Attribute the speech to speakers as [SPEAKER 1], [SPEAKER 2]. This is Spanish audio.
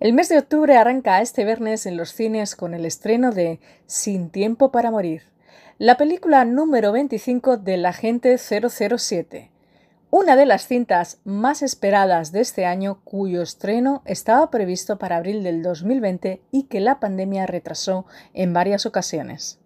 [SPEAKER 1] El mes de octubre arranca este viernes en los cines con el estreno de Sin tiempo para morir, la película número 25 del agente 007, una de las cintas más esperadas de este año cuyo estreno estaba previsto para abril del 2020 y que la pandemia retrasó en varias ocasiones.